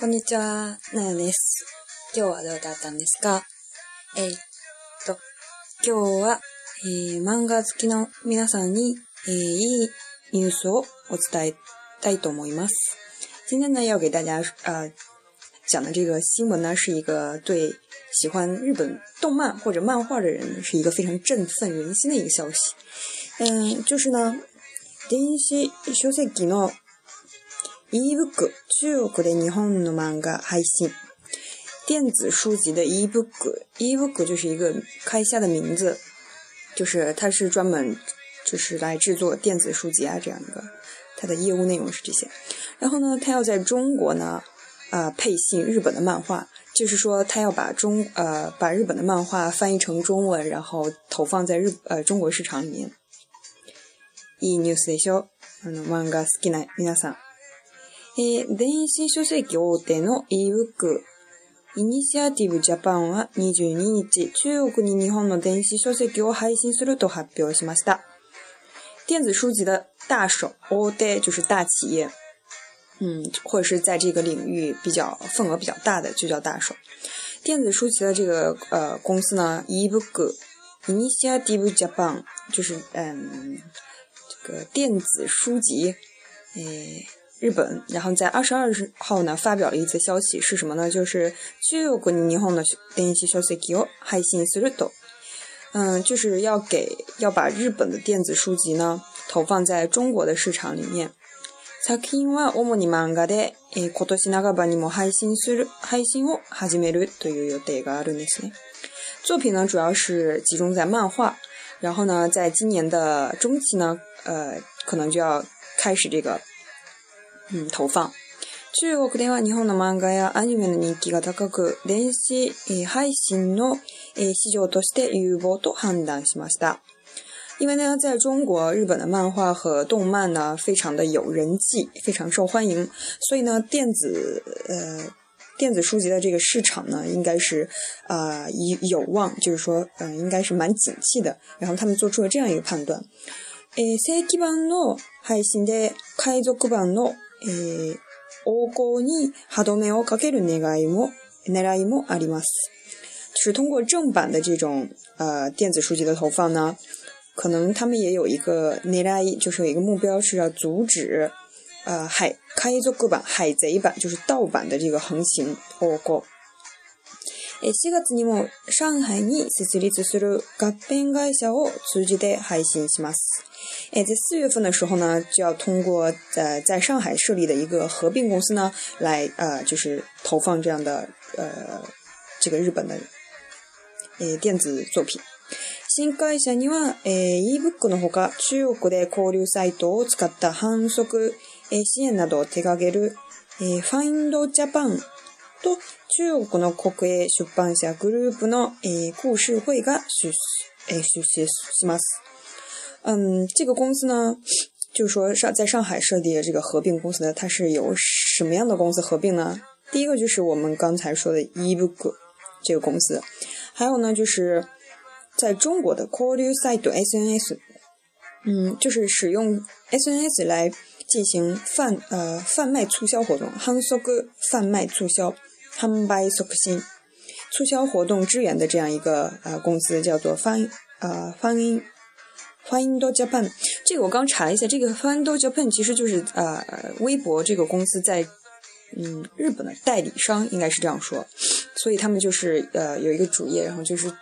こんにちは、なやです。今日はどうだったんですかえー、っと、今日は、えー、漫画好きの皆さんに、えー、いいニュースをお伝えたいと思います。今天呢，要给大家呃讲的这个新闻呢，是一个对喜欢日本动漫或者漫画的人是一个非常振奋人心的一个消息。嗯，就是呢，電子書籍の ebook 中央国の日本のマンガ発行，电子书籍的 ebook，ebook 就是一个开下的名字，就是它是专门就是来制作电子书籍啊这样的。他的业务内容是这些，然后呢，他要在中国呢，啊配信日本的漫画，就是说他要把中呃把日本的漫画翻译成中文，然后投放在日呃中国市场里面。e news デでショ、うん、マンガ好きな皆さん、え、電子書籍大手の e ブックイニシアティブジャパンは22日、中国に日本の電子書籍を配信すると発表しました。电子书籍的大手 all d a y 就是大企业，嗯，或者是在这个领域比较份额比较大的就叫大手。电子书籍的这个呃公司呢，ibug，a t i v e Japan 就是嗯这个电子书籍，哎，日本。然后在二十二号呢，发表了一则消息，是什么呢？就是中国ニホンの電子書籍を配信すると。嗯，就是要给要把日本的电子书籍呢投放在中国的市场里面。作品呢主要是集中在漫画，然后呢在今年的中期呢，呃，可能就要开始这个嗯投放。中国では日本の漫画やアニメの人気が高く、電子配信の市場として有望と判断しました。因为呢，在中国，日本的漫画和动漫呢，非常的有人气，非常受欢迎，所以呢，电子呃电子书籍的这个市场呢，应该是啊有有望，就是说嗯，应该是蛮景气的。然后他们做出了这样一个判断。正規版の配信で海賊版の。讴歌你，哈多梅奥卡给的那该一莫，那该一莫阿里吗？是通过正版的这种呃电子书籍的投放呢，可能他们也有一个那该一，就是有一个目标是要阻止呃海开做个版海贼版，就是盗版的这个横行讴歌。4月にも上海に設立する合併会社を通じて配信します。哎，在四月份的时候呢，就要通过在在上海设立的一个合并公司呢，来呃，就是投放这样的呃，这个日本的呃电子作品。新会社には、えー、ebook のほか中国で交流サイトを使った反則、えー、支援などを手掛ける、えー、Find Japan と中国の国営出版社グループの故事会が出出資します。嗯，这个公司呢，就是说上在上海设立的这个合并公司呢，它是由什么样的公司合并呢？第一个就是我们刚才说的 Ebook 这个公司，还有呢就是在中国的 c o q d i o Side SNS，嗯，就是使用 SNS 来进行贩呃贩卖促销活动，Hansog 贩卖促销。汉白索克新促销活动支援的这样一个呃公司叫做 Fun 呃 Fun f u Japan，这个我刚查了一下，这个欢 u Japan 其实就是呃微博这个公司在嗯日本的代理商，应该是这样说。所以他们就是呃有一个主业，然后就是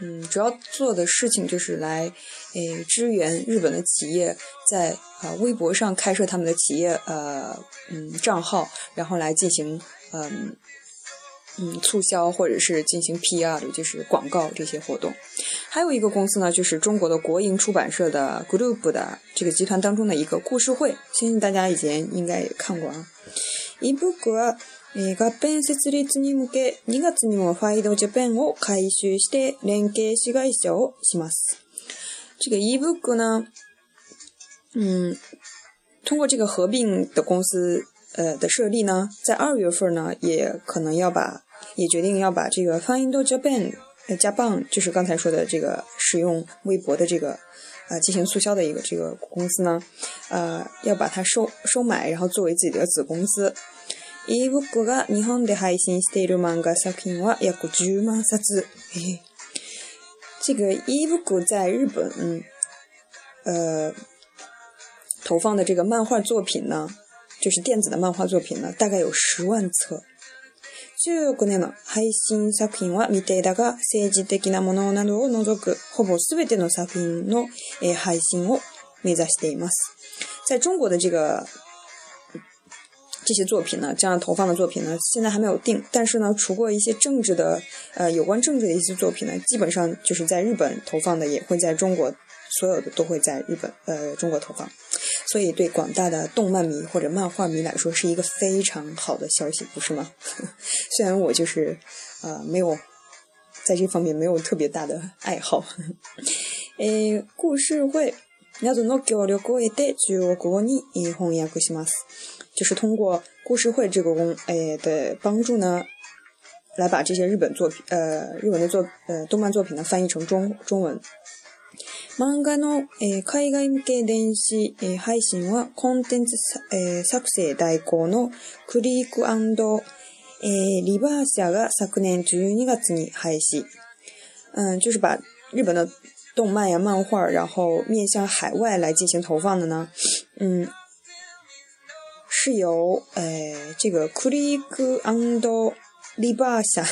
嗯主要做的事情就是来诶支援日本的企业在啊微博上开设他们的企业呃嗯账号，然后来进行嗯。嗯，促销或者是进行 PR，就是广告这些活动。还有一个公司呢，就是中国的国营出版社的 g l u b 的这个集团当中的一个故事会，相信大家以前应该也看过啊。え、設立に向け2月にもファイドジャパンを収して連携子会社をします。这个 e-book 呢，嗯，通过这个合并的公司。呃的设立呢，在二月份呢，也可能要把也决定要把这个 f i n d n Japan 加棒，就是刚才说的这个使用微博的这个呃进行促销的一个这个公司呢，呃，要把它收收买，然后作为自己的子公司。e-book が日本で配信している漫画作品は約10万冊。え、違 e-book 在日本，呃，投放的这个漫画作品呢？就是电子的漫画作品呢，大概有十万册。在中国呢，配信作品は、見てたが政治的なものなどを除く、ほぼすての作品の配信を目指しています。在中国的这个这些作品呢，这样投放的作品呢，现在还没有定。但是呢，除过一些政治的、呃有关政治的一些作品呢，基本上就是在日本投放的，也会在中国所有的都会在日本、呃中国投放。所以，对广大的动漫迷或者漫画迷来说，是一个非常好的消息，不是吗？虽然我就是，呃，没有在这方面没有特别大的爱好。呃，故事会，你要怎么交流过一点？就我个人，一红一就是通过故事会这个工，诶的帮助呢，来把这些日本作品，呃，日文的作，呃，动漫作品呢，翻译成中中文。漫画の、えー、海外向け電子、えー、配信はコンテンツ、えー、作成代行のクリークえリバー社が昨年12月に廃止。嗯，就是把日本的动漫呀、漫画，然后面向海外来进行投放的呢，嗯，是由呃这个 c r i c k and Libasa，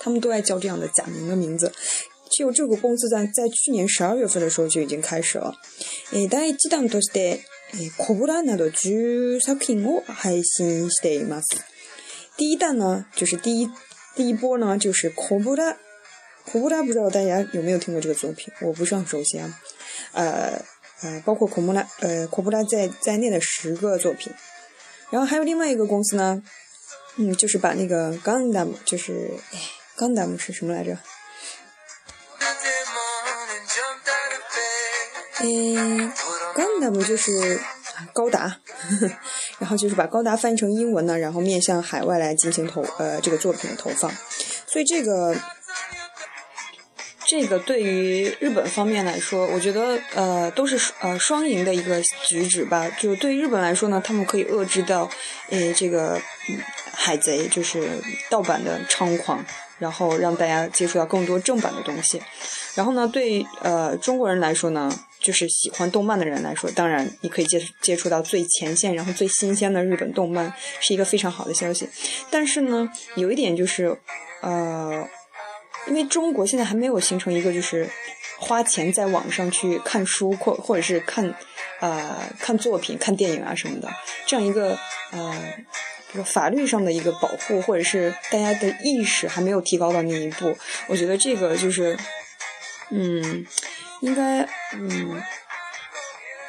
他们都爱叫这样的假名的名字，就这个公司在在去年十二月份的时候就已经开始了。诶，第一弹都是在《恐怖男》的剧杀青，我还是得嘛。第一弹呢，就是第一第一波呢，就是《恐怖男》。恐怖男不知道大家有没有听过这个作品，我不是很熟悉啊。呃呃，包括《恐怖男》呃《恐怖男》在在内的十个作品。然后还有另外一个公司呢，嗯，就是把那个《钢弹》就是《钢弹》是什么来着？嗯，根本不就是高达？呵呵，然后就是把高达翻译成英文呢，然后面向海外来进行投呃这个作品的投放。所以这个这个对于日本方面来说，我觉得呃都是呃双赢的一个举止吧。就对于日本来说呢，他们可以遏制到呃这个海贼就是盗版的猖狂，然后让大家接触到更多正版的东西。然后呢，对呃中国人来说呢。就是喜欢动漫的人来说，当然你可以接接触到最前线，然后最新鲜的日本动漫是一个非常好的消息。但是呢，有一点就是，呃，因为中国现在还没有形成一个就是花钱在网上去看书或或者是看，呃看作品、看电影啊什么的这样一个呃法律上的一个保护，或者是大家的意识还没有提高到那一步，我觉得这个就是，嗯。应该，嗯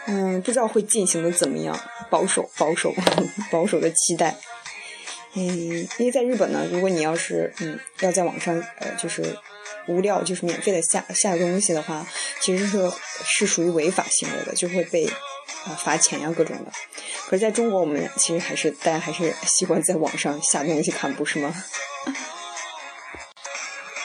嗯，不知道会进行的怎么样。保守，保守，保守的期待。嗯，因为在日本呢，如果你要是，嗯，要在网上，呃，就是无料就是免费的下下东西的话，其实是是属于违法行为的，就会被啊罚钱呀各种的。可是在中国，我们其实还是大家还是习惯在网上下东西看，不是吗？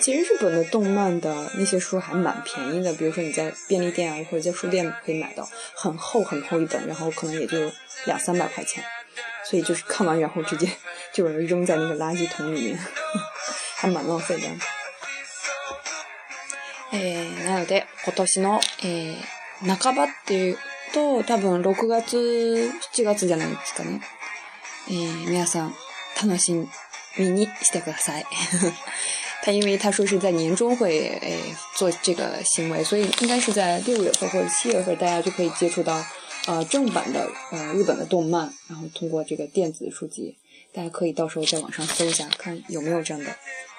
其实日本的动漫的那些书还蛮便宜的，比如说你在便利店啊或者在书店可以买到，很厚很厚一本，然后可能也就两三百块钱，所以就是看完然后直接就扔在那个垃圾桶里面，还蛮浪费的。诶，なので今年のえ半ばっていうと多分6月7月じゃないですかね。ええ皆さん楽しみにしてください。他因为他说是在年终会诶做这个行为，所以应该是在六月份或者七月份，大家就可以接触到呃正版的呃日本的动漫，然后通过这个电子书籍，大家可以到时候在网上搜一下，看有没有这样的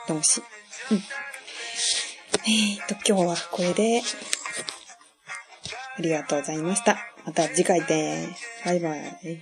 东西。诶，と今日はこれで、ありがとうございました。また次回で、バイバイ。